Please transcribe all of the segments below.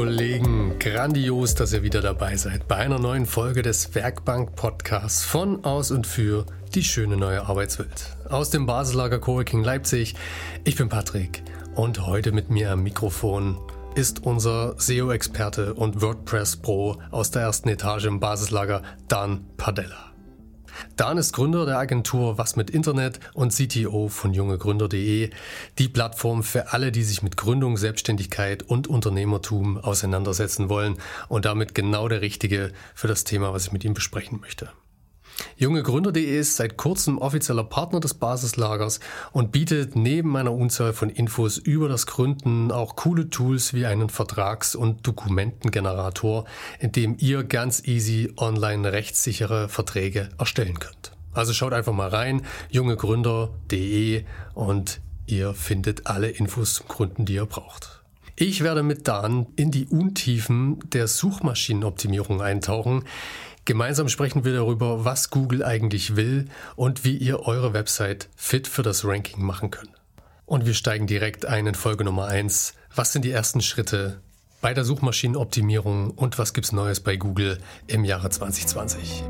Kollegen, grandios, dass ihr wieder dabei seid bei einer neuen Folge des Werkbank Podcasts von, aus und für die schöne neue Arbeitswelt. Aus dem Basislager Coworking Leipzig. Ich bin Patrick und heute mit mir am Mikrofon ist unser SEO-Experte und WordPress-Pro aus der ersten Etage im Basislager Dan Padella. Dan ist Gründer der Agentur Was mit Internet und CTO von jungegründer.de, die Plattform für alle, die sich mit Gründung, Selbstständigkeit und Unternehmertum auseinandersetzen wollen und damit genau der Richtige für das Thema, was ich mit ihm besprechen möchte. Jungegründer.de ist seit kurzem offizieller Partner des Basislagers und bietet neben einer Unzahl von Infos über das Gründen auch coole Tools wie einen Vertrags- und Dokumentengenerator, in dem ihr ganz easy online rechtssichere Verträge erstellen könnt. Also schaut einfach mal rein, jungegründer.de und ihr findet alle Infos zum Gründen, die ihr braucht. Ich werde mit Dan in die Untiefen der Suchmaschinenoptimierung eintauchen. Gemeinsam sprechen wir darüber, was Google eigentlich will und wie ihr eure Website fit für das Ranking machen könnt. Und wir steigen direkt ein in Folge Nummer 1. Was sind die ersten Schritte bei der Suchmaschinenoptimierung und was gibt's Neues bei Google im Jahre 2020?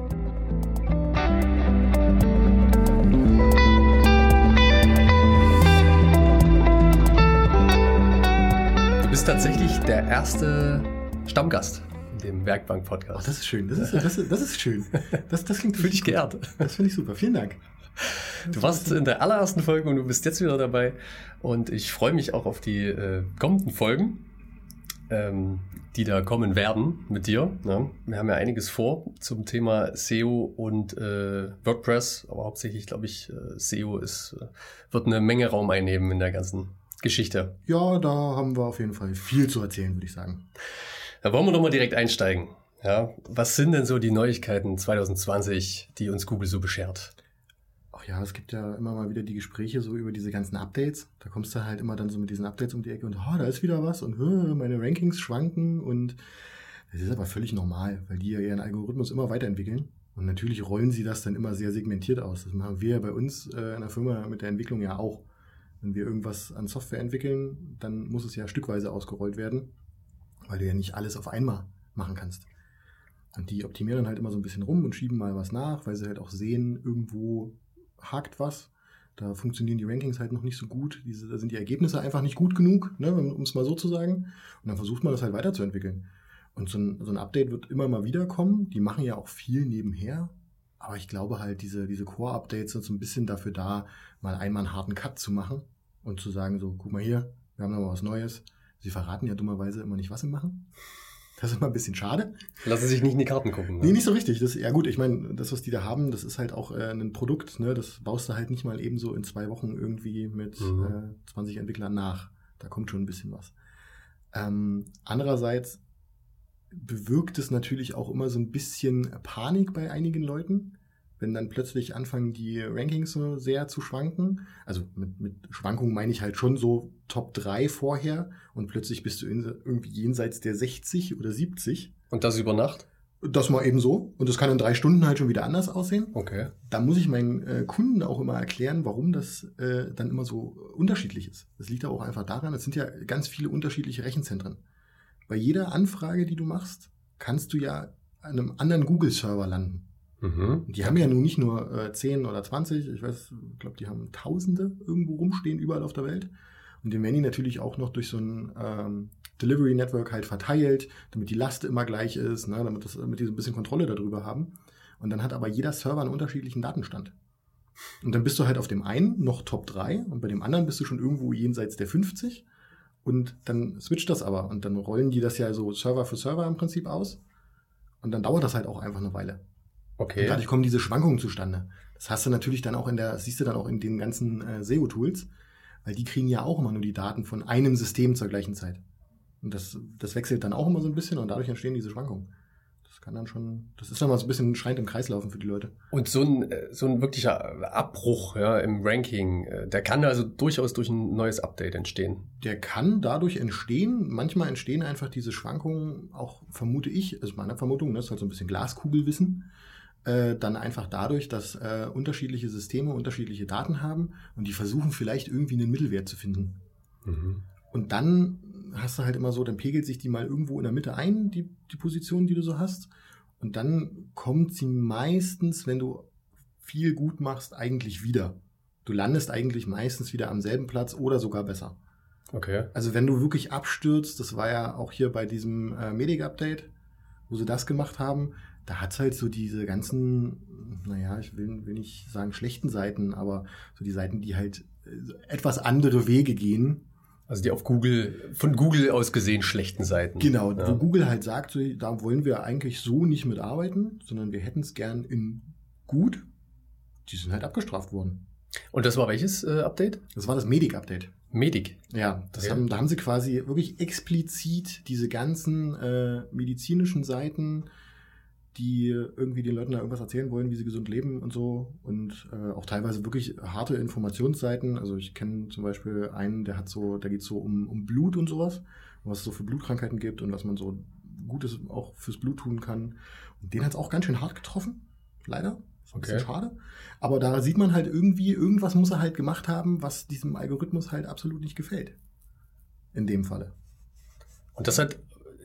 Du bist tatsächlich der erste Stammgast dem Werkbank-Podcast. Oh, das ist schön. Das ist, das ist, das ist schön. Das, das klingt Fühl dich geehrt. Das finde ich super. Vielen Dank. Du warst in der allerersten Folge und du bist jetzt wieder dabei. Und ich freue mich auch auf die äh, kommenden Folgen, ähm, die da kommen werden mit dir. Ja, wir haben ja einiges vor zum Thema SEO und äh, WordPress, aber hauptsächlich glaube ich, äh, SEO ist, äh, wird eine Menge Raum einnehmen in der ganzen Geschichte. Ja, da haben wir auf jeden Fall viel zu erzählen, würde ich sagen. Da wollen wir doch mal direkt einsteigen. Ja, was sind denn so die Neuigkeiten 2020, die uns Google so beschert? Ach ja, es gibt ja immer mal wieder die Gespräche so über diese ganzen Updates. Da kommst du halt immer dann so mit diesen Updates um die Ecke und oh, da ist wieder was und meine Rankings schwanken und das ist aber völlig normal, weil die ja ihren Algorithmus immer weiterentwickeln. Und natürlich rollen sie das dann immer sehr segmentiert aus. Das machen wir ja bei uns äh, in der Firma mit der Entwicklung ja auch. Wenn wir irgendwas an Software entwickeln, dann muss es ja stückweise ausgerollt werden weil du ja nicht alles auf einmal machen kannst. Und die optimieren halt immer so ein bisschen rum und schieben mal was nach, weil sie halt auch sehen, irgendwo hakt was. Da funktionieren die Rankings halt noch nicht so gut. Diese, da sind die Ergebnisse einfach nicht gut genug, ne, um es mal so zu sagen. Und dann versucht man das halt weiterzuentwickeln. Und so ein, so ein Update wird immer mal wieder kommen. Die machen ja auch viel nebenher. Aber ich glaube halt, diese, diese Core-Updates sind so ein bisschen dafür da, mal einmal einen harten Cut zu machen und zu sagen, so, guck mal hier, wir haben noch mal was Neues Sie verraten ja dummerweise immer nicht, was sie machen. Das ist immer ein bisschen schade. Lassen sich nicht in die Karten gucken. Ne? Nee, nicht so richtig. Das, ja gut, ich meine, das, was die da haben, das ist halt auch äh, ein Produkt. Ne? Das baust du halt nicht mal eben so in zwei Wochen irgendwie mit mhm. äh, 20 Entwicklern nach. Da kommt schon ein bisschen was. Ähm, andererseits bewirkt es natürlich auch immer so ein bisschen Panik bei einigen Leuten wenn dann plötzlich anfangen die Rankings so sehr zu schwanken. Also mit, mit Schwankungen meine ich halt schon so Top 3 vorher und plötzlich bist du in, irgendwie jenseits der 60 oder 70. Und das über Nacht? Das mal eben so. Und das kann in drei Stunden halt schon wieder anders aussehen. Okay. Da muss ich meinen äh, Kunden auch immer erklären, warum das äh, dann immer so unterschiedlich ist. Das liegt aber auch einfach daran, es sind ja ganz viele unterschiedliche Rechenzentren. Bei jeder Anfrage, die du machst, kannst du ja an einem anderen Google-Server landen. Mhm. Die haben ja nun nicht nur äh, 10 oder 20, ich weiß, ich glaube, die haben Tausende irgendwo rumstehen, überall auf der Welt. Und den werden die natürlich auch noch durch so ein ähm, Delivery Network halt verteilt, damit die Last immer gleich ist, ne, damit, das, damit die so ein bisschen Kontrolle darüber haben. Und dann hat aber jeder Server einen unterschiedlichen Datenstand. Und dann bist du halt auf dem einen noch Top 3 und bei dem anderen bist du schon irgendwo jenseits der 50. Und dann switcht das aber und dann rollen die das ja so Server für Server im Prinzip aus. Und dann dauert das halt auch einfach eine Weile. Okay. Und dadurch kommen diese Schwankungen zustande. Das hast du natürlich dann auch in der, siehst du dann auch in den ganzen äh, SEO-Tools, weil die kriegen ja auch immer nur die Daten von einem System zur gleichen Zeit. Und das, das wechselt dann auch immer so ein bisschen und dadurch entstehen diese Schwankungen. Das kann dann schon, das ist dann mal so ein bisschen schreiend im Kreislaufen für die Leute. Und so ein, äh, so ein wirklicher Abbruch ja, im Ranking, äh, der kann also durchaus durch ein neues Update entstehen. Der kann dadurch entstehen. Manchmal entstehen einfach diese Schwankungen, auch vermute ich, ist meine Vermutung, das ist halt so ein bisschen Glaskugelwissen äh, dann einfach dadurch, dass äh, unterschiedliche Systeme unterschiedliche Daten haben und die versuchen vielleicht irgendwie einen Mittelwert zu finden. Mhm. Und dann hast du halt immer so, dann pegelt sich die mal irgendwo in der Mitte ein, die, die Position, die du so hast. Und dann kommt sie meistens, wenn du viel gut machst, eigentlich wieder. Du landest eigentlich meistens wieder am selben Platz oder sogar besser. Okay. Also wenn du wirklich abstürzt, das war ja auch hier bei diesem äh, Medic-Update, wo sie das gemacht haben, da hat es halt so diese ganzen, naja, ich will, will nicht sagen schlechten Seiten, aber so die Seiten, die halt äh, etwas andere Wege gehen. Also die auf Google, von Google aus gesehen schlechten Seiten. Genau, ja. wo Google halt sagt, so, da wollen wir eigentlich so nicht mitarbeiten, sondern wir hätten es gern in gut. Die sind halt abgestraft worden. Und das war welches äh, Update? Das war das Medic-Update. Medic. Ja, das Okay. haben, da haben sie quasi wirklich explizit diese ganzen äh, medizinischen Seiten, die irgendwie den Leuten da irgendwas erzählen wollen, wie sie gesund leben und so. Und äh, auch teilweise wirklich harte Informationsseiten. Also ich kenne zum Beispiel einen, der hat so, da geht so um, um Blut und sowas, was es so für Blutkrankheiten gibt und was man so Gutes auch fürs Blut tun kann. Und den hat es auch ganz schön hart getroffen, leider. Ist ein bisschen Okay. schade. Aber da sieht man halt irgendwie, irgendwas muss er halt gemacht haben, was diesem Algorithmus halt absolut nicht gefällt. In dem Falle. Und das halt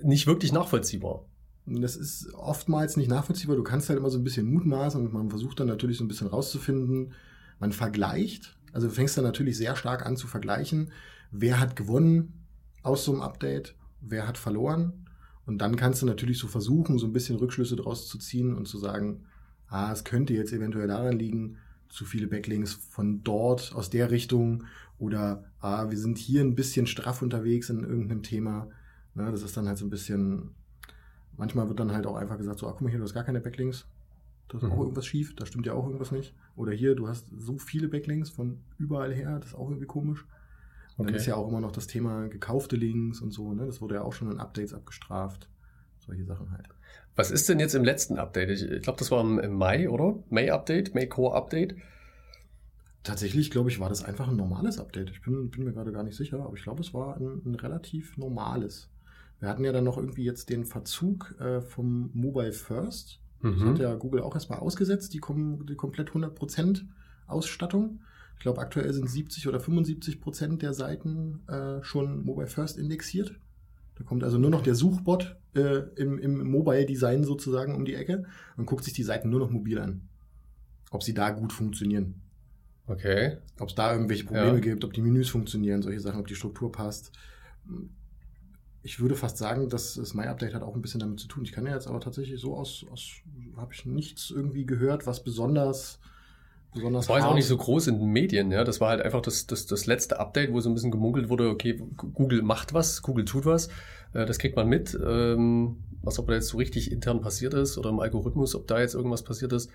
nicht wirklich nachvollziehbar. Das ist oftmals nicht nachvollziehbar. Du kannst halt immer so ein bisschen mutmaßen und man versucht dann natürlich so ein bisschen rauszufinden. Man vergleicht. Also du fängst dann natürlich sehr stark an zu vergleichen. Wer hat gewonnen aus so einem Update? Wer hat verloren? Und dann kannst du natürlich so versuchen, so ein bisschen Rückschlüsse draus zu ziehen und zu sagen, ah, es könnte jetzt eventuell daran liegen, zu viele Backlinks von dort, aus der Richtung oder ah, wir sind hier ein bisschen straff unterwegs in irgendeinem Thema. Ne, das ist dann halt so ein bisschen, manchmal wird dann halt auch einfach gesagt, so, ah, guck mal hier, du hast gar keine Backlinks. Da ist Mhm. auch irgendwas schief, da stimmt ja auch irgendwas nicht. Oder hier, du hast so viele Backlinks von überall her, das ist auch irgendwie komisch. Und dann Okay. ist ja auch immer noch das Thema gekaufte Links und so, ne? Das wurde ja auch schon in Updates abgestraft. Solche Sachen halt. Was ist denn jetzt im letzten Update? Ich, ich glaube, das war im, im Mai, oder? May-Update, May-Core-Update. Tatsächlich, glaube ich, war das einfach ein normales Update. Ich bin, bin mir gerade gar nicht sicher, aber ich glaube, es war ein, ein relativ normales. Wir hatten ja dann noch irgendwie jetzt den Verzug äh, vom Mobile First. Das hat Mhm. ja Google auch erstmal ausgesetzt, die, kom die komplett 100% Ausstattung. Ich glaube, aktuell sind 70 oder 75% der Seiten äh, schon Mobile First indexiert. Da kommt also nur noch der Suchbot äh, im, im Mobile-Design sozusagen um die Ecke und guckt sich die Seiten nur noch mobil an. Ob sie da gut funktionieren. Okay. Ob es da irgendwelche Probleme Ja. gibt, ob die Menüs funktionieren, solche Sachen, ob die Struktur passt. Ich würde fast sagen, dass das My Update hat auch ein bisschen damit zu tun. Ich kann ja jetzt aber tatsächlich so aus, aus habe ich nichts irgendwie gehört, was besonders, besonders Das war jetzt auch nicht so groß in den Medien, ja. Das war halt einfach das, das, das letzte Update, wo so ein bisschen gemunkelt wurde, okay, Google macht was, Google tut was. Äh, Das kriegt man mit. Ähm, Was ob da jetzt so richtig intern passiert ist oder im Algorithmus, ob da jetzt irgendwas passiert ist.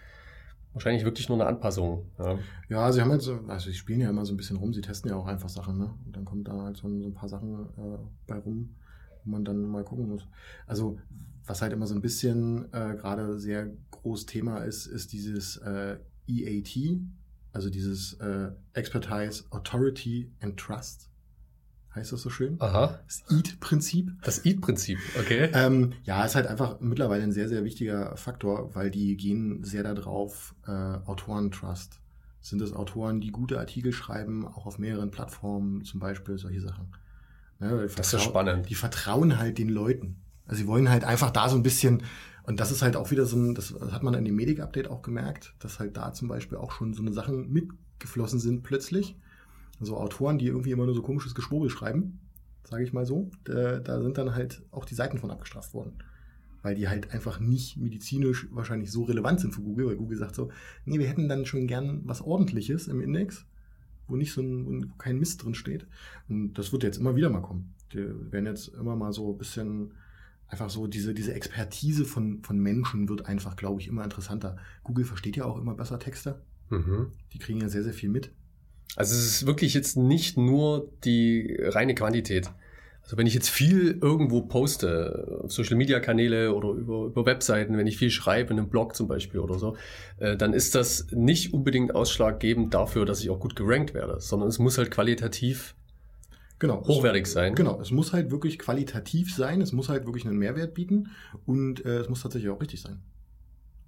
Wahrscheinlich wirklich nur eine Anpassung. Ja. Ja, sie haben jetzt, so- also sie spielen ja immer so ein bisschen rum, sie testen ja auch einfach Sachen, ne? Und dann kommt da halt so, ein- so ein paar Sachen äh, bei rum, wo man dann mal gucken muss. Also, was halt immer so ein bisschen äh, gerade sehr groß Thema ist, ist dieses äh, EAT, also dieses äh, Expertise, Authority and Trust. Heißt das so schön? Aha. Das EAT-Prinzip. Das Eat-Prinzip, okay. Ähm, ja, ist halt einfach mittlerweile ein sehr, sehr wichtiger Faktor, weil die gehen sehr darauf, äh, Autoren-Trust. Sind es Autoren, die gute Artikel schreiben, auch auf mehreren Plattformen, zum Beispiel solche Sachen. Ne, Das ist spannend. Die vertrauen halt den Leuten. Also sie wollen halt einfach da so ein bisschen, und das ist halt auch wieder so ein, das hat man in dem Medic-Update auch gemerkt, dass halt da zum Beispiel auch schon so eine Sachen mitgeflossen sind plötzlich. So Autoren, die irgendwie immer nur so komisches Geschwurbel schreiben, sage ich mal so, da, da sind dann halt auch die Seiten von abgestraft worden. Weil die halt einfach nicht medizinisch wahrscheinlich so relevant sind für Google, weil Google sagt so, nee, wir hätten dann schon gern was ordentliches im Index, wo nicht so ein, wo kein Mist drin steht. Und das wird jetzt immer wieder mal kommen. Die werden jetzt immer mal so ein bisschen einfach so diese, diese Expertise von, von Menschen wird einfach, glaube ich, immer interessanter. Google versteht ja auch immer besser Texte. Mhm. Die kriegen ja sehr, sehr viel mit. Also es ist wirklich jetzt nicht nur die reine Quantität. Also wenn ich jetzt viel irgendwo poste, auf Social Media Kanäle oder über, über Webseiten, wenn ich viel schreibe, in einem Blog zum Beispiel oder so, äh, dann ist das nicht unbedingt ausschlaggebend dafür, dass ich auch gut gerankt werde, sondern es muss halt qualitativ Genau. hochwertig sein. Genau, es muss halt wirklich qualitativ sein, es muss halt wirklich einen Mehrwert bieten und äh, es muss tatsächlich auch richtig sein.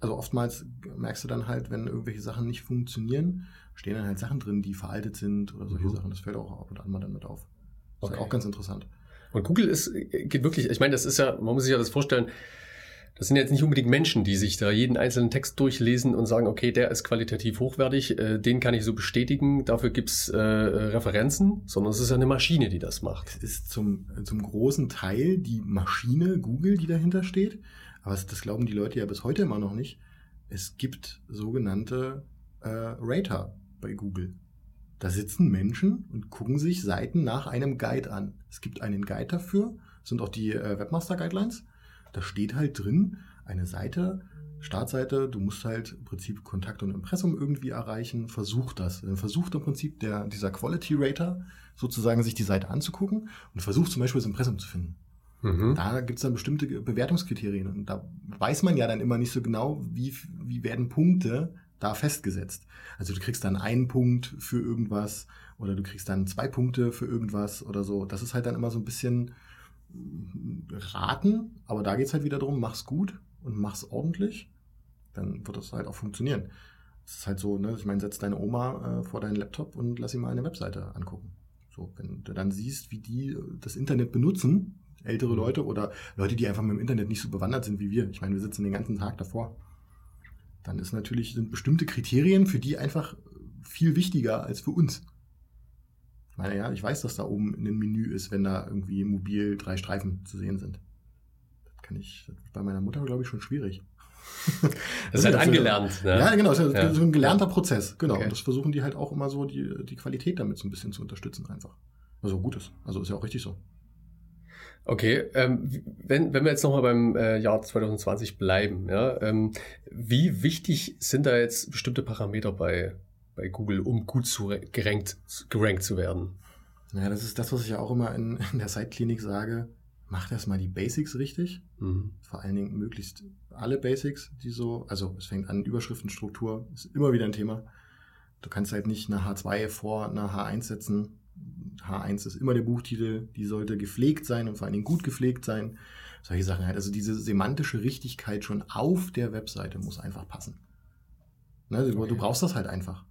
Also oftmals merkst du dann halt, wenn irgendwelche Sachen nicht funktionieren, stehen dann halt Sachen drin, die veraltet sind oder solche Mhm. Sachen. Das fällt auch ab und an mal dann mit auf. Das ist Okay. halt auch ganz interessant. Und Google ist, geht wirklich, ich meine, das ist ja, man muss sich ja das vorstellen, das sind jetzt nicht unbedingt Menschen, die sich da jeden einzelnen Text durchlesen und sagen, okay, der ist qualitativ hochwertig, äh, den kann ich so bestätigen, dafür gibt's äh, Referenzen, sondern es ist ja eine Maschine, die das macht. Es ist zum, zum großen Teil die Maschine Google, die dahinter steht. Aber das glauben die Leute ja bis heute immer noch nicht. Es gibt sogenannte äh, Rater bei Google. Da sitzen Menschen und gucken sich Seiten nach einem Guide an. Es gibt einen Guide dafür, das sind auch die äh, Webmaster Guidelines. Da steht halt drin, eine Seite, Startseite, du musst halt im Prinzip Kontakt und Impressum irgendwie erreichen, versuch das. Dann versucht im Prinzip der, dieser Quality Rater sozusagen sich die Seite anzugucken und versucht zum Beispiel das Impressum zu finden. Mhm. Da gibt es dann bestimmte Bewertungskriterien und da weiß man ja dann immer nicht so genau, wie, wie werden Punkte da festgesetzt. Also du kriegst dann einen Punkt für irgendwas oder du kriegst dann zwei Punkte für irgendwas oder so. Das ist halt dann immer so ein bisschen raten, aber da geht es halt wieder darum, mach's gut und mach's ordentlich, dann wird das halt auch funktionieren. Es ist halt so, ne, ich meine, setz deine Oma äh, vor deinen Laptop und lass sie mal eine Webseite angucken. So, wenn du dann siehst, wie die das Internet benutzen, ältere mhm. Leute oder Leute, die einfach mit dem Internet nicht so bewandert sind wie wir. Ich meine, wir sitzen den ganzen Tag davor. Dann ist natürlich, sind bestimmte Kriterien für die einfach viel wichtiger als für uns. Ich meine, ja, ich weiß, dass da oben in dem Menü ist, wenn da irgendwie mobil drei Streifen zu sehen sind. Das kann ich, das bei meiner Mutter, glaube ich, schon schwierig. Das ist halt angelernt. Ne? Ja, genau, das ist ja. so ein gelernter Prozess. Genau. Okay. Und das versuchen die halt auch immer so, die, die Qualität damit so ein bisschen zu unterstützen einfach. Also gut ist. Also ist ja auch richtig so. Okay, ähm, wenn, wenn wir jetzt nochmal beim äh, Jahr 2020 bleiben, ja, ähm, wie wichtig sind da jetzt bestimmte Parameter bei, bei Google, um gut zu, gerankt, gerankt zu werden? Ja, das ist das, was ich ja auch immer in, in der Site-Klinik sage. Mach erstmal die Basics richtig. Mhm. Vor allen Dingen möglichst alle Basics, die so, also es fängt an, Überschriftenstruktur ist immer wieder ein Thema. Du kannst halt nicht eine H2 vor einer H1 setzen. H1 ist immer der Buchtitel, die sollte gepflegt sein und vor allen Dingen gut gepflegt sein. Solche Sachen halt. Also diese semantische Richtigkeit schon auf der Webseite muss einfach passen. Ne, okay. Du brauchst das halt einfach.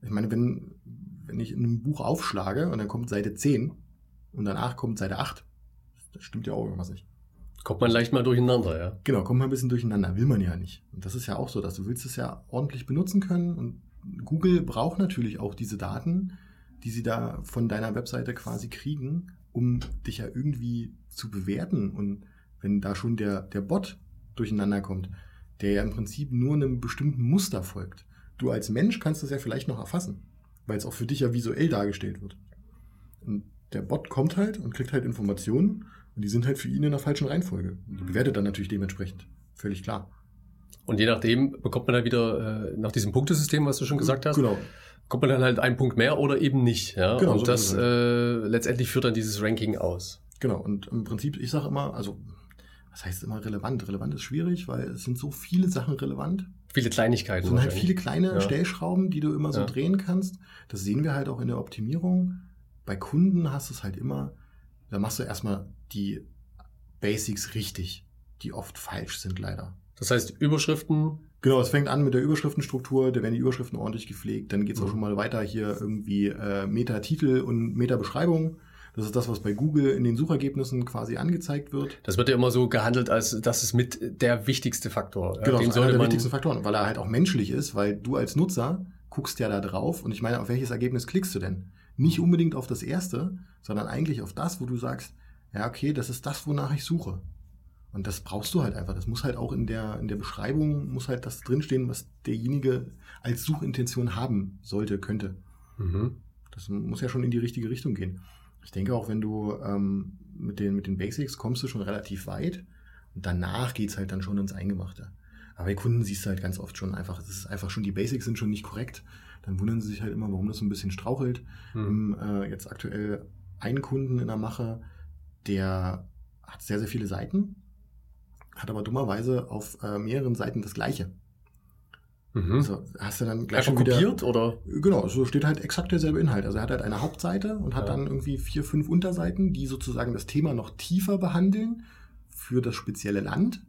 Ich meine, wenn, wenn ich in einem Buch aufschlage und dann kommt Seite 10 und danach kommt Seite 8, das stimmt ja auch irgendwas nicht. Kommt man leicht mal durcheinander, ja. Genau, kommt man ein bisschen durcheinander. Will man ja nicht. Und das ist ja auch so, dass du willst es ja ordentlich benutzen können. Und Google braucht natürlich auch diese Daten, die sie da von deiner Webseite quasi kriegen, um dich ja irgendwie zu bewerten. Und wenn da schon der, der Bot durcheinander kommt, der ja im Prinzip nur einem bestimmten Muster folgt, Du als Mensch kannst das ja vielleicht noch erfassen, weil es auch für dich ja visuell dargestellt wird. Und der Bot kommt halt und kriegt halt Informationen und die sind halt für ihn in der falschen Reihenfolge. Und die bewertet dann natürlich dementsprechend. Völlig klar. Und je nachdem bekommt man dann wieder äh, nach diesem Punktesystem, was du schon gesagt hast, genau. kommt man dann halt einen Punkt mehr oder eben nicht. Ja? Genau, und so das äh, letztendlich führt dann dieses Ranking aus. Genau, und im Prinzip, ich sage immer, also was heißt immer relevant? Relevant ist schwierig, weil es sind so viele Sachen relevant. Viele Kleinigkeiten. Es sind halt viele kleine ja. Stellschrauben, die du immer so ja. drehen kannst. Das sehen wir halt auch in der Optimierung. Bei Kunden hast du es halt immer, da machst du erstmal die Basics richtig, die oft falsch sind leider. Das heißt, Überschriften. Genau, es fängt an mit der Überschriftenstruktur, da werden die Überschriften ordentlich gepflegt, dann geht es mhm. auch schon mal weiter hier irgendwie äh, Meta-Titel und Meta-Beschreibung. Das ist das, was bei Google in den Suchergebnissen quasi angezeigt wird. Das wird ja immer so gehandelt, als das ist mit der wichtigste Faktor. Genau, den das ist einer der wichtigsten Faktoren, weil er halt auch menschlich ist, weil du als Nutzer guckst ja da drauf und ich meine, auf welches Ergebnis klickst du denn? Nicht unbedingt auf das erste, sondern eigentlich auf das, wo du sagst, ja, okay, das ist das, wonach ich suche. Und das brauchst du halt einfach. Das muss halt auch in der, in der Beschreibung, muss halt das drinstehen, was derjenige als Suchintention haben sollte, könnte. Mhm. Das muss ja schon in die richtige Richtung gehen. Ich denke auch, wenn du ähm, mit, den, mit den Basics kommst du schon relativ weit und danach geht's halt dann schon ins Eingemachte. Aber bei Kunden siehst du halt ganz oft schon einfach, es ist einfach schon, die Basics sind schon nicht korrekt. Dann wundern sie sich halt immer, warum das so ein bisschen strauchelt. Hm. äh, jetzt aktuell einen Kunden in der Mache, der hat sehr, sehr viele Seiten, hat aber dummerweise auf äh, mehreren Seiten das gleiche. Mhm. Also hast du dann gleich kopiert wieder, oder? Genau, so steht halt exakt derselbe Inhalt. Also er hat halt eine Hauptseite und hat ja. dann irgendwie vier, fünf Unterseiten, die sozusagen das Thema noch tiefer behandeln für das spezielle Land.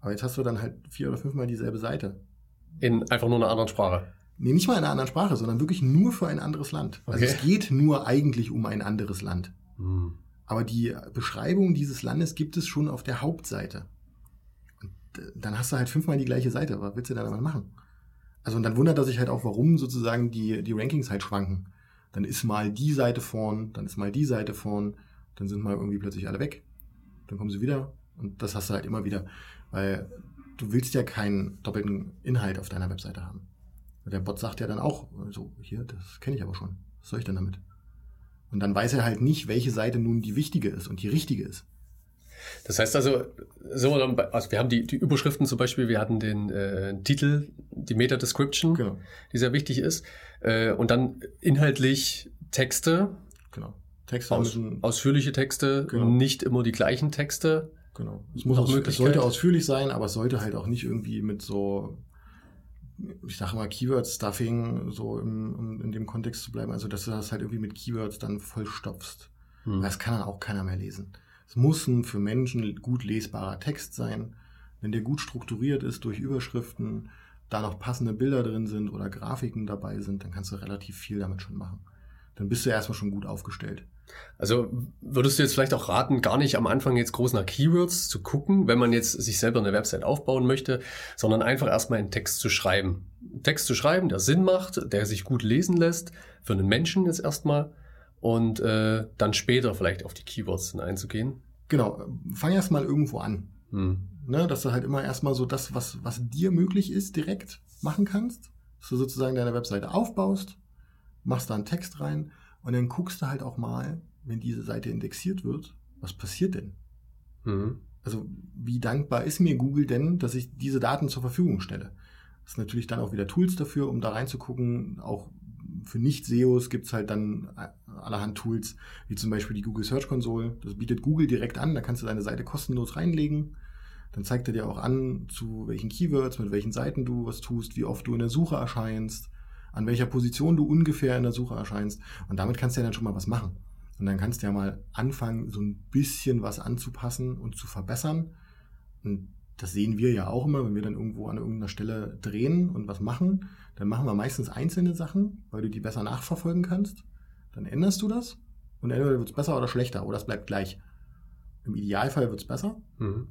Aber jetzt hast du dann halt vier oder fünfmal dieselbe Seite. In einfach nur einer anderen Sprache. Nee, nicht mal in einer anderen Sprache, sondern wirklich nur für ein anderes Land. Also okay. Also es geht nur eigentlich um ein anderes Land. Mhm. Aber die Beschreibung dieses Landes gibt es schon auf der Hauptseite. Und äh, dann hast du halt fünfmal die gleiche Seite. Was willst du da damit machen? Also und dann wundert er sich halt auch, warum sozusagen die, die Rankings halt schwanken. Dann ist mal die Seite vorn, dann ist mal die Seite vorn, dann sind mal irgendwie plötzlich alle weg. Dann kommen sie wieder. Und das hast du halt immer wieder. Weil du willst ja keinen doppelten Inhalt auf deiner Webseite haben. Der Bot sagt ja dann auch, so, hier, das kenne ich aber schon. Was soll ich denn damit? Und dann weiß er halt nicht, welche Seite nun die wichtige ist und die richtige ist. Das heißt also, so, also wir haben die, die Überschriften zum Beispiel, wir hatten den äh, Titel, die Meta-Description, genau. die sehr wichtig ist. Äh, und dann inhaltlich Texte. Genau. Texte aus, ausführliche Texte, genau. nicht immer die gleichen Texte. Genau. Es, muss auch, es sollte ausführlich sein, aber es sollte halt auch nicht irgendwie mit so ich sage mal, Keyword-Stuffing so im, in dem Kontext zu bleiben, also dass du das halt irgendwie mit Keywords dann vollstopfst. Hm. Das kann dann auch keiner mehr lesen. Es muss ein für Menschen gut lesbarer Text sein. Wenn der gut strukturiert ist durch Überschriften, da noch passende Bilder drin sind oder Grafiken dabei sind, dann kannst du relativ viel damit schon machen. Dann bist du erstmal schon gut aufgestellt. Also würdest du jetzt vielleicht auch raten, gar nicht am Anfang jetzt groß nach Keywords zu gucken, wenn man jetzt sich selber eine Website aufbauen möchte, sondern einfach erstmal einen Text zu schreiben. Einen Text zu schreiben, der Sinn macht, der sich gut lesen lässt, für einen Menschen jetzt erstmal und äh, dann später vielleicht auf die Keywords einzugehen. Genau, fang erst mal irgendwo an. Hm. Ne, dass du halt immer erstmal so das, was, was dir möglich ist, direkt machen kannst. Dass du sozusagen deine Webseite aufbaust, machst da einen Text rein und dann guckst du halt auch mal, wenn diese Seite indexiert wird, was passiert denn? Mhm. Also wie dankbar ist mir Google denn, dass ich diese Daten zur Verfügung stelle? Das ist natürlich dann auch wieder Tools dafür, um da reinzugucken. Auch für Nicht-SEOs gibt's halt dann allerhand Tools, wie zum Beispiel die Google Search Console. Das bietet Google direkt an, da kannst du deine Seite kostenlos reinlegen. Dann zeigt er dir auch an, zu welchen Keywords, mit welchen Seiten du was tust, wie oft du in der Suche erscheinst an welcher Position du ungefähr in der Suche erscheinst. Und damit kannst du ja dann schon mal was machen. Und dann kannst du ja mal anfangen, so ein bisschen was anzupassen und zu verbessern. Und das sehen wir ja auch immer, wenn wir dann irgendwo an irgendeiner Stelle drehen und was machen. Dann machen wir meistens einzelne Sachen, weil du die besser nachverfolgen kannst. Dann änderst du das und entweder wird es besser oder schlechter oder es bleibt gleich. Im Idealfall wird es besser. Mhm.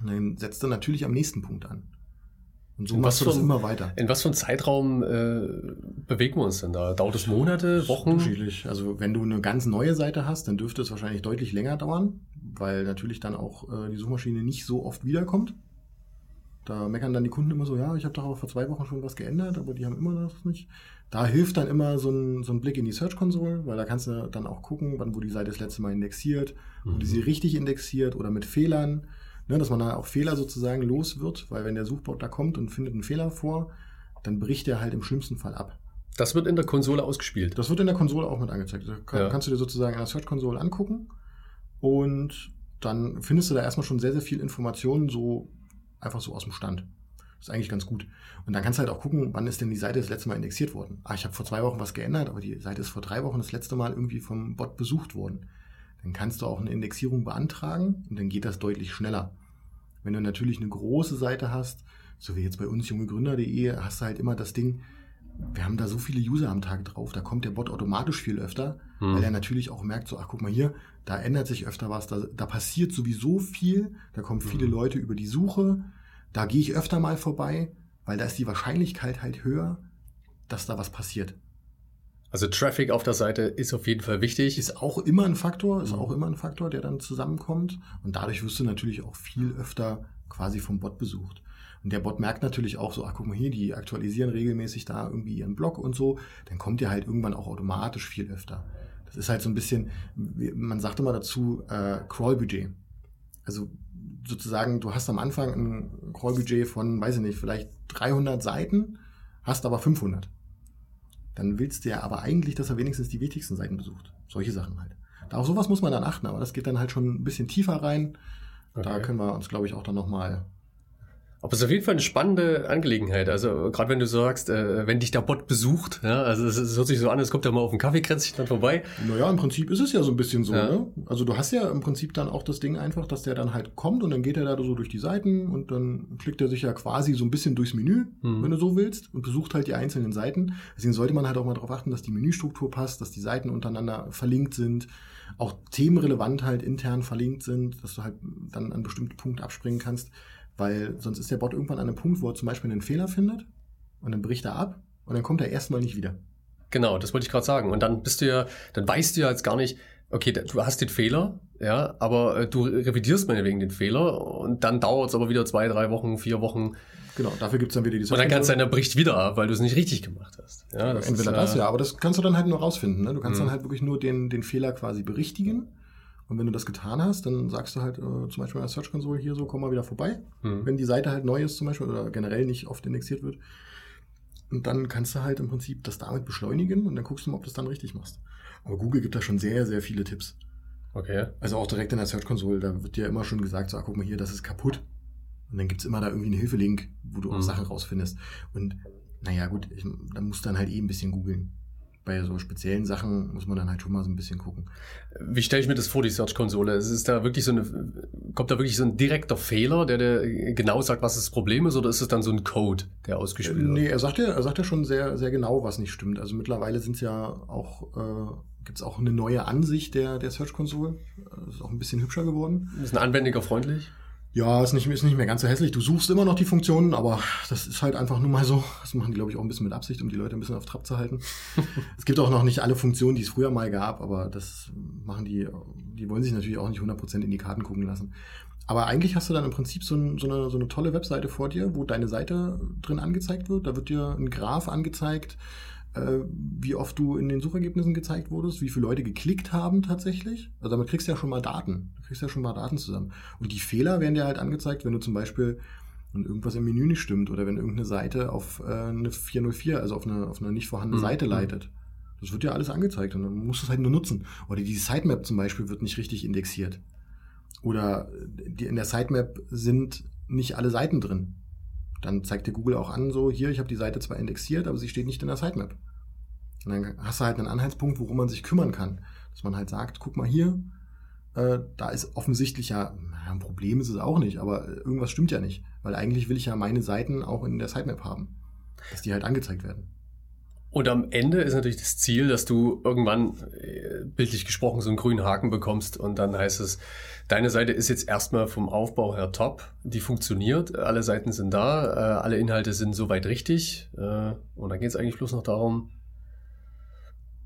Und dann setzt du natürlich am nächsten Punkt an. Und so machst du das immer weiter. In was für einem Zeitraum äh, bewegen wir uns denn da? Dauert es Monate, Wochen? Unterschiedlich. Also wenn du eine ganz neue Seite hast, dann dürfte es wahrscheinlich deutlich länger dauern, weil natürlich dann auch äh, die Suchmaschine nicht so oft wiederkommt. Da meckern dann die Kunden immer so, ja, ich habe doch auch vor zwei Wochen schon was geändert, aber die haben immer noch nicht. Da hilft dann immer so ein, so ein Blick in die Search Console, weil da kannst du dann auch gucken, wann wurde die Seite das letzte Mal indexiert, mhm. wurde sie richtig indexiert oder mit Fehlern ne, dass man da auch Fehler sozusagen los wird, weil wenn der Suchbot da kommt und findet einen Fehler vor, dann bricht er halt im schlimmsten Fall ab. Das wird in der Konsole ausgespielt. Das wird in der Konsole auch mit angezeigt. Da kann, ja. kannst du dir sozusagen in der Search Console angucken und dann findest du da erstmal schon sehr, sehr viel Informationen, so einfach so aus dem Stand. Das ist eigentlich ganz gut. Und dann kannst du halt auch gucken, wann ist denn die Seite das letzte Mal indexiert worden. Ah, ich habe vor zwei Wochen was geändert, aber die Seite ist vor drei Wochen das letzte Mal irgendwie vom Bot besucht worden dann kannst du auch eine Indexierung beantragen und dann geht das deutlich schneller. Wenn du natürlich eine große Seite hast, so wie jetzt bei uns jungegründer.de, hast du halt immer das Ding, wir haben da so viele User am Tag drauf, da kommt der Bot automatisch viel öfter, hm. weil er natürlich auch merkt, so, ach guck mal hier, da ändert sich öfter was, da, da passiert sowieso viel, da kommen viele hm. Leute über die Suche, da gehe ich öfter mal vorbei, weil da ist die Wahrscheinlichkeit halt höher, dass da was passiert. Also Traffic auf der Seite ist auf jeden Fall wichtig. Ist auch immer ein Faktor, ist mhm. auch immer ein Faktor, der dann zusammenkommt. Und dadurch wirst du natürlich auch viel öfter quasi vom Bot besucht. Und der Bot merkt natürlich auch so, ach guck mal hier, die aktualisieren regelmäßig da irgendwie ihren Blog und so. Dann kommt der halt irgendwann auch automatisch viel öfter. Das ist halt so ein bisschen, man sagt immer dazu, äh, Crawl-Budget. Also sozusagen, du hast am Anfang ein Crawl-Budget von, weiß ich nicht, vielleicht 300 Seiten, hast aber 500 dann willst du ja aber eigentlich, dass er wenigstens die wichtigsten Seiten besucht. Solche Sachen halt. Auf sowas muss man dann achten, aber das geht dann halt schon ein bisschen tiefer rein. Okay. Da können wir uns, glaube ich, auch dann nochmal aber es ist auf jeden Fall eine spannende Angelegenheit. Also gerade wenn du sagst, äh, wenn dich der Bot besucht, ja, also es, es hört sich so an, es kommt ja mal auf den Kaffeekränzchen dann vorbei. Naja, im Prinzip ist es ja so ein bisschen so. Ja. Ne? Also du hast ja im Prinzip dann auch das Ding einfach, dass der dann halt kommt und dann geht er da so durch die Seiten und dann klickt er sich ja quasi so ein bisschen durchs Menü, hm. wenn du so willst, und besucht halt die einzelnen Seiten. Deswegen sollte man halt auch mal darauf achten, dass die Menüstruktur passt, dass die Seiten untereinander verlinkt sind auch themenrelevant halt intern verlinkt sind, dass du halt dann an bestimmte Punkte abspringen kannst, weil sonst ist der Bot irgendwann an einem Punkt, wo er zum Beispiel einen Fehler findet und dann bricht er ab und dann kommt er erstmal nicht wieder. Genau, das wollte ich gerade sagen. Und dann bist du ja, dann weißt du ja jetzt gar nicht, okay, du hast den Fehler, ja, aber äh, du revidierst meinetwegen den Fehler und dann dauert es aber wieder zwei, drei Wochen, vier Wochen. Genau, dafür gibt es dann wieder die Und dann kann es sein, der bricht wieder ab, weil du es nicht richtig gemacht hast. Ja, das Entweder ist, das, äh, ja, aber das kannst du dann halt nur rausfinden. Ne? Du kannst dann mhm. halt wirklich nur den, den Fehler quasi berichtigen. Und wenn du das getan hast, dann sagst du halt äh, zum Beispiel in der Search Console hier so, komm mal wieder vorbei. Mhm. Wenn die Seite halt neu ist zum Beispiel oder generell nicht oft indexiert wird. Und dann kannst du halt im Prinzip das damit beschleunigen und dann guckst du mal, ob du es dann richtig machst. Aber Google gibt da schon sehr, sehr viele Tipps. Okay. Also auch direkt in der Search Console, da wird dir immer schon gesagt, so, ah, guck mal hier, das ist kaputt. Und dann gibt's immer da irgendwie einen Hilfelink, wo du auch mhm. Sachen rausfindest. Und naja, gut, ich, da musst du dann halt eh ein bisschen googeln bei so speziellen Sachen muss man dann halt schon mal so ein bisschen gucken. Wie stelle ich mir das vor, die Search-Konsole? Ist da wirklich so eine, kommt da wirklich so ein direkter Fehler, der dir genau sagt, was das Problem ist, oder ist es dann so ein Code, der ausgespielt wird? Nee, er sagt ja, er sagt ja schon sehr, sehr genau, was nicht stimmt. Also mittlerweile sind es ja auch, äh, gibt es auch eine neue Ansicht der, der Search-Konsole. Ist auch ein bisschen hübscher geworden. Ist ein Anwendiger freundlich? Ja, ist nicht, ist nicht mehr ganz so hässlich. Du suchst immer noch die Funktionen, aber das ist halt einfach nur mal so. Das machen die, glaube ich, auch ein bisschen mit Absicht, um die Leute ein bisschen auf Trab zu halten. es gibt auch noch nicht alle Funktionen, die es früher mal gab, aber das machen die, die wollen sich natürlich auch nicht 100% in die Karten gucken lassen. Aber eigentlich hast du dann im Prinzip so, ein, so, eine, so eine tolle Webseite vor dir, wo deine Seite drin angezeigt wird. Da wird dir ein Graph angezeigt, wie oft du in den Suchergebnissen gezeigt wurdest, wie viele Leute geklickt haben tatsächlich. Also damit kriegst du ja schon mal Daten. Du kriegst ja schon mal Daten zusammen. Und die Fehler werden dir halt angezeigt, wenn du zum Beispiel wenn irgendwas im Menü nicht stimmt oder wenn irgendeine Seite auf äh, eine 404, also auf eine, auf eine nicht vorhandene mhm. Seite leitet. Das wird dir alles angezeigt und dann musst du es halt nur nutzen. Oder die Sitemap zum Beispiel wird nicht richtig indexiert. Oder die, in der Sitemap sind nicht alle Seiten drin. Dann zeigt dir Google auch an, so hier, ich habe die Seite zwar indexiert, aber sie steht nicht in der Sitemap. Und dann hast du halt einen Anhaltspunkt, worum man sich kümmern kann. Dass man halt sagt, guck mal hier, äh, da ist offensichtlich ja, ein Problem ist es auch nicht, aber irgendwas stimmt ja nicht. Weil eigentlich will ich ja meine Seiten auch in der Sitemap haben. Dass die halt angezeigt werden. Und am Ende ist natürlich das Ziel, dass du irgendwann äh, bildlich gesprochen so einen grünen Haken bekommst und dann heißt es, deine Seite ist jetzt erstmal vom Aufbau her top, die funktioniert, alle Seiten sind da, äh, alle Inhalte sind soweit richtig äh, und dann geht es eigentlich bloß noch darum,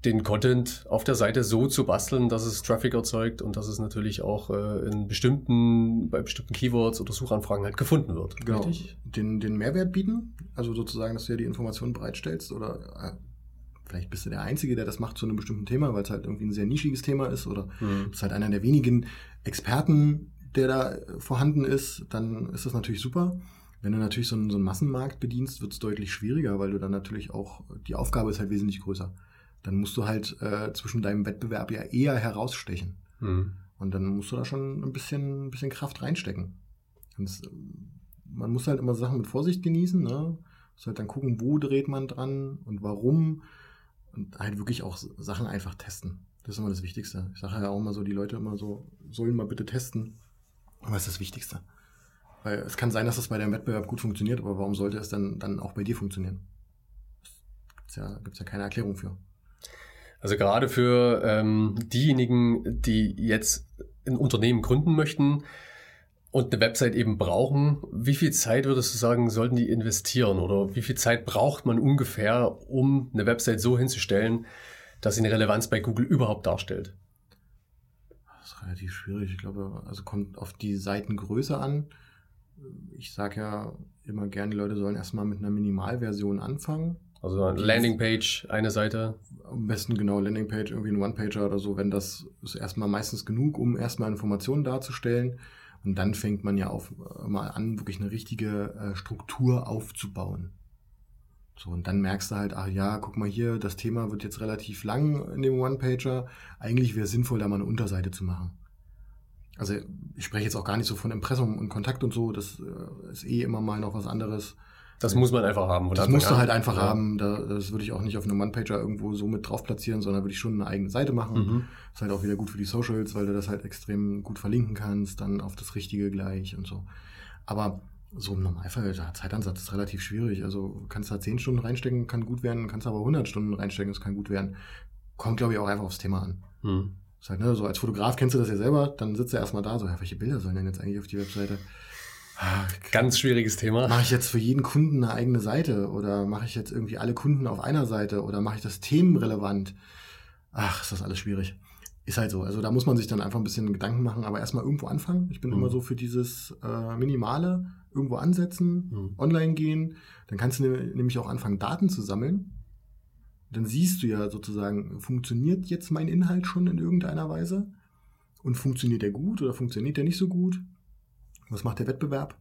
den Content auf der Seite so zu basteln, dass es Traffic erzeugt und dass es natürlich auch äh, in bestimmten, bei bestimmten Keywords oder Suchanfragen halt gefunden wird. Genau. Richtig? Den, den Mehrwert bieten, also sozusagen, dass du ja die Informationen bereitstellst oder äh, vielleicht bist du der Einzige, der das macht zu einem bestimmten Thema, weil es halt irgendwie ein sehr nischiges Thema ist oder mhm. bist halt einer der wenigen Experten, der da vorhanden ist, dann ist das natürlich super. Wenn du natürlich so einen, so einen Massenmarkt bedienst, wird es deutlich schwieriger, weil du dann natürlich auch, die Aufgabe ist halt wesentlich größer dann musst du halt äh, zwischen deinem Wettbewerb ja eher herausstechen. Mhm. Und dann musst du da schon ein bisschen, ein bisschen Kraft reinstecken. Das, man muss halt immer Sachen mit Vorsicht genießen, ne? Muss halt dann gucken, wo dreht man dran und warum. Und halt wirklich auch Sachen einfach testen. Das ist immer das Wichtigste. Ich sage ja auch immer so, die Leute immer so, sollen mal bitte testen. Aber das ist das Wichtigste. Weil es kann sein, dass das bei deinem Wettbewerb gut funktioniert, aber warum sollte es dann, dann auch bei dir funktionieren? Ja, gibt's ja keine Erklärung für. Also gerade für ähm, diejenigen, die jetzt ein Unternehmen gründen möchten und eine Website eben brauchen, wie viel Zeit würdest du sagen, sollten die investieren oder wie viel Zeit braucht man ungefähr, um eine Website so hinzustellen, dass sie eine Relevanz bei Google überhaupt darstellt? Das ist relativ schwierig. Ich glaube, also kommt auf die Seitengröße an. Ich sage ja immer gerne, die Leute sollen erstmal mit einer Minimalversion anfangen also eine Landingpage, eine Seite. Am besten genau Landingpage, irgendwie ein One-Pager oder so, wenn das ist erstmal meistens genug, um erstmal Informationen darzustellen. Und dann fängt man ja auf, äh, mal an, wirklich eine richtige äh, Struktur aufzubauen. So, und dann merkst du halt, ach ja, guck mal hier, das Thema wird jetzt relativ lang in dem One-Pager. Eigentlich wäre es sinnvoll, da mal eine Unterseite zu machen. Also ich spreche jetzt auch gar nicht so von Impressum und Kontakt und so, das äh, ist eh immer mal noch was anderes. Das muss man einfach haben. Das musst du halt einfach ja. haben. das würde ich auch nicht auf einem One-Pager irgendwo so mit drauf platzieren, sondern würde ich schon eine eigene Seite machen. Mhm. Ist halt auch wieder gut für die Socials, weil du das halt extrem gut verlinken kannst, dann auf das Richtige gleich und so. Aber so im Normalfall, der Zeitansatz ist relativ schwierig. Also kannst da 10 Stunden reinstecken, kann gut werden, kannst aber 100 Stunden reinstecken, das kann gut werden. Kommt, glaube ich, auch einfach aufs Thema an. Mhm. Das halt, ne, so als Fotograf kennst du das ja selber, dann sitzt er erstmal da, so, ja, welche Bilder sollen denn jetzt eigentlich auf die Webseite? Ganz schwieriges Thema. Mache ich jetzt für jeden Kunden eine eigene Seite oder mache ich jetzt irgendwie alle Kunden auf einer Seite oder mache ich das themenrelevant? Ach, ist das alles schwierig. Ist halt so. Also da muss man sich dann einfach ein bisschen Gedanken machen, aber erstmal irgendwo anfangen. Ich bin mhm. immer so für dieses äh, Minimale, irgendwo ansetzen, mhm. online gehen. Dann kannst du nämlich auch anfangen, Daten zu sammeln. Dann siehst du ja sozusagen, funktioniert jetzt mein Inhalt schon in irgendeiner Weise? Und funktioniert der gut oder funktioniert der nicht so gut? Was macht der Wettbewerb?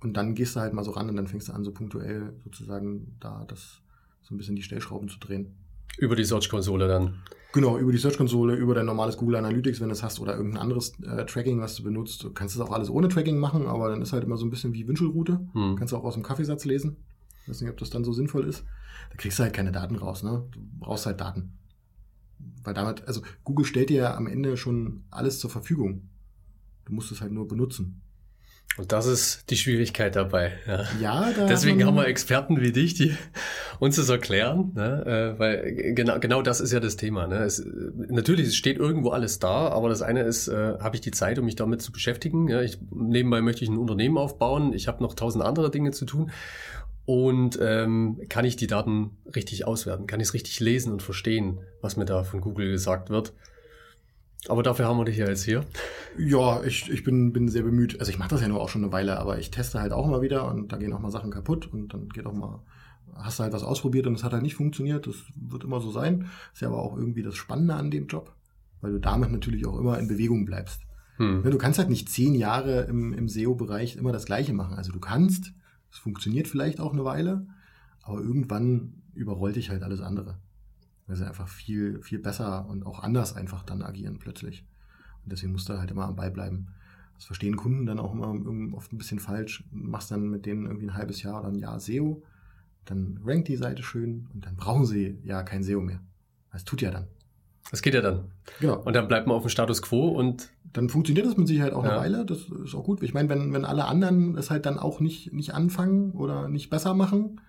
Und dann gehst du halt mal so ran und dann fängst du an, so punktuell sozusagen da das so ein bisschen die Stellschrauben zu drehen. Über die Search-Konsole dann. Genau, über die Search-Konsole, über dein normales Google Analytics, wenn du es hast, oder irgendein anderes äh, Tracking, was du benutzt. Du kannst es auch alles ohne Tracking machen, aber dann ist halt immer so ein bisschen wie Wünschelroute. Hm. Kannst du auch aus dem Kaffeesatz lesen. Ich weiß nicht, ob das dann so sinnvoll ist. Da kriegst du halt keine Daten raus, ne? Du brauchst halt Daten. Weil damit, also Google stellt dir ja am Ende schon alles zur Verfügung. Du musst es halt nur benutzen. Und das ist die Schwierigkeit dabei. Ja. ja da Deswegen haben wir Experten wie dich, die uns das erklären, ne? äh, weil genau, genau das ist ja das Thema. Ne? Es, natürlich es steht irgendwo alles da, aber das eine ist, äh, habe ich die Zeit, um mich damit zu beschäftigen. Ja? Ich, nebenbei möchte ich ein Unternehmen aufbauen, ich habe noch tausend andere Dinge zu tun. Und ähm, kann ich die Daten richtig auswerten? Kann ich es richtig lesen und verstehen, was mir da von Google gesagt wird? Aber dafür haben wir dich ja jetzt hier. Ja, ich, ich bin, bin sehr bemüht. Also ich mache das ja nur auch schon eine Weile, aber ich teste halt auch mal wieder und da gehen auch mal Sachen kaputt und dann geht auch mal, hast du halt was ausprobiert und es hat halt nicht funktioniert. Das wird immer so sein. Ist ja aber auch irgendwie das Spannende an dem Job, weil du damit natürlich auch immer in Bewegung bleibst. Hm. Du kannst halt nicht zehn Jahre im, im SEO-Bereich immer das Gleiche machen. Also du kannst, es funktioniert vielleicht auch eine Weile, aber irgendwann überrollt dich halt alles andere weil sie einfach viel, viel besser und auch anders einfach dann agieren plötzlich. Und deswegen musst du halt immer am Ball bleiben. Das verstehen Kunden dann auch immer oft ein bisschen falsch. Machst dann mit denen irgendwie ein halbes Jahr oder ein Jahr SEO, dann rankt die Seite schön und dann brauchen sie ja kein SEO mehr. Das tut ja dann. Das geht ja dann. Genau. Und dann bleibt man auf dem Status quo und. Dann funktioniert das mit Sicherheit auch ja. eine Weile. Das ist auch gut. Ich meine, wenn, wenn alle anderen es halt dann auch nicht, nicht anfangen oder nicht besser machen,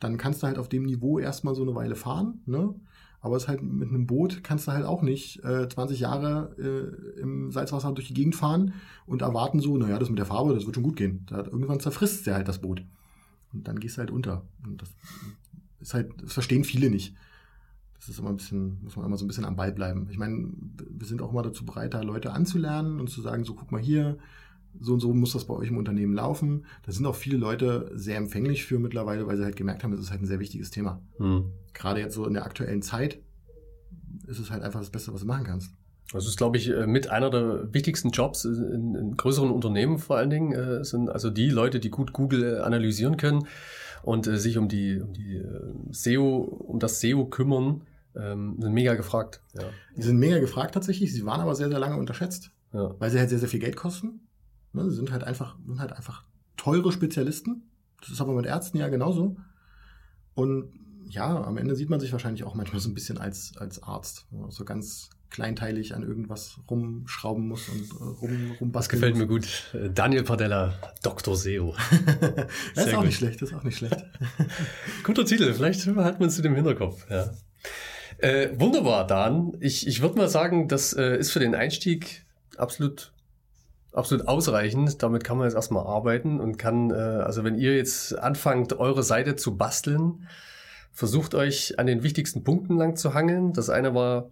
dann kannst du halt auf dem Niveau erstmal so eine Weile fahren. Ne? Aber es ist halt mit einem Boot kannst du halt auch nicht äh, 20 Jahre äh, im Salzwasser durch die Gegend fahren und erwarten so, naja, das mit der Farbe, das wird schon gut gehen. Da, irgendwann zerfrisst der halt das Boot. Und dann gehst du halt unter. Und das ist halt, das verstehen viele nicht. Das ist immer ein bisschen, muss man immer so ein bisschen am Ball bleiben. Ich meine, wir sind auch immer dazu bereit, da Leute anzulernen und zu sagen, so guck mal hier, so und so muss das bei euch im Unternehmen laufen. Da sind auch viele Leute sehr empfänglich für mittlerweile, weil sie halt gemerkt haben, es ist halt ein sehr wichtiges Thema. Mhm. Gerade jetzt so in der aktuellen Zeit ist es halt einfach das Beste, was du machen kannst. Das ist, glaube ich, äh, mit einer der wichtigsten Jobs in, in größeren Unternehmen vor allen Dingen, äh, sind also die Leute, die gut Google analysieren können und äh, sich um die, um die SEO, um das SEO kümmern, ähm, sind mega gefragt. Ja. Die sind mega gefragt tatsächlich, sie waren aber sehr, sehr lange unterschätzt, ja. weil sie halt sehr, sehr viel Geld kosten. Ne, sie sind halt einfach, sind halt einfach teure Spezialisten. Das ist aber mit Ärzten ja genauso. Und ja, am Ende sieht man sich wahrscheinlich auch manchmal so ein bisschen als, als Arzt. So ganz kleinteilig an irgendwas rumschrauben muss und äh, rum, rumbasteln Das gefällt muss. mir gut. Daniel Padella, Dr. SEO. das ist auch gut. nicht schlecht, das ist auch nicht schlecht. Guter Titel, vielleicht hat man es zu dem Hinterkopf, ja. Äh, wunderbar, Dan. Ich, ich würde mal sagen, das äh, ist für den Einstieg absolut absolut ausreichend. Damit kann man jetzt erstmal arbeiten und kann, äh, also wenn ihr jetzt anfangt, eure Seite zu basteln, versucht euch an den wichtigsten Punkten lang zu hangeln. Das eine war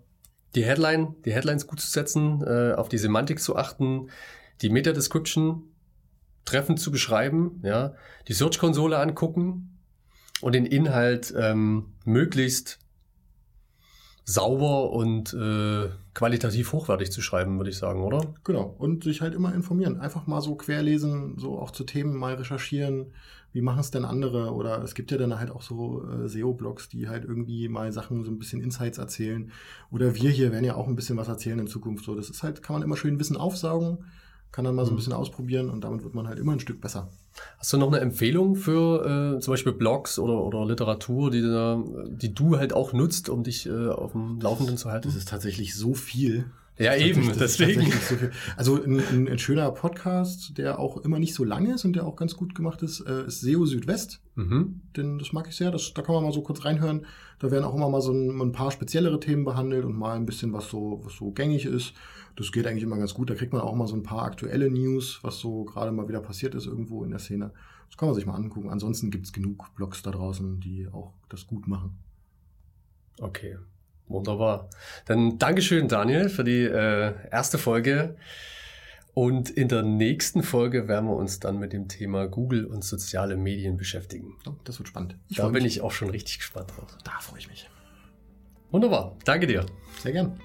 die Headline, die Headlines gut zu setzen, äh, auf die Semantik zu achten, die Meta-Description treffend zu beschreiben, ja, die Search-Konsole angucken und den Inhalt ähm, möglichst sauber und äh, qualitativ hochwertig zu schreiben, würde ich sagen, oder? Genau. Und sich halt immer informieren. Einfach mal so querlesen, so auch zu Themen mal recherchieren. Wie machen es denn andere? Oder es gibt ja dann halt auch so äh, SEO-Blogs, die halt irgendwie mal Sachen, so ein bisschen Insights erzählen. Oder wir hier werden ja auch ein bisschen was erzählen in Zukunft. So, das ist halt, kann man immer schön Wissen aufsaugen kann dann mal so ein mhm. bisschen ausprobieren und damit wird man halt immer ein Stück besser. Hast du noch eine Empfehlung für äh, zum Beispiel Blogs oder, oder Literatur, die, da, die du halt auch nutzt, um dich äh, auf dem Laufenden zu halten? Das ist tatsächlich so viel. Ja, eben, deswegen. So also ein, ein, ein, schöner Podcast, der auch immer nicht so lang ist und der auch ganz gut gemacht ist, äh, ist SEO Südwest. Mhm. Denn das mag ich sehr. Das, da kann man mal so kurz reinhören. Da werden auch immer mal so ein, ein, paar speziellere Themen behandelt und mal ein bisschen, was so, was so gängig ist. Das geht eigentlich immer ganz gut. Da kriegt man auch mal so ein paar aktuelle News, was so gerade mal wieder passiert ist irgendwo in der Szene. Das kann man sich mal angucken. Ansonsten gibt es genug Blogs da draußen, die auch das gut machen. Okay, wunderbar. Dann Dankeschön, Daniel, für die äh, erste Folge. Und in der nächsten Folge werden wir uns dann mit dem Thema Google und soziale Medien beschäftigen. Das wird spannend. Ich da bin mich. ich auch schon richtig gespannt drauf. Da freue ich mich. Wunderbar. Danke dir. Sehr gern.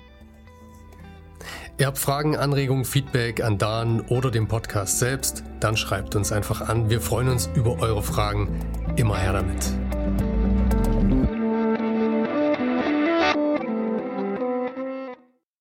Ihr habt Fragen, Anregungen, Feedback an Dan oder dem Podcast selbst, dann schreibt uns einfach an. Wir freuen uns über eure Fragen. Immer her damit.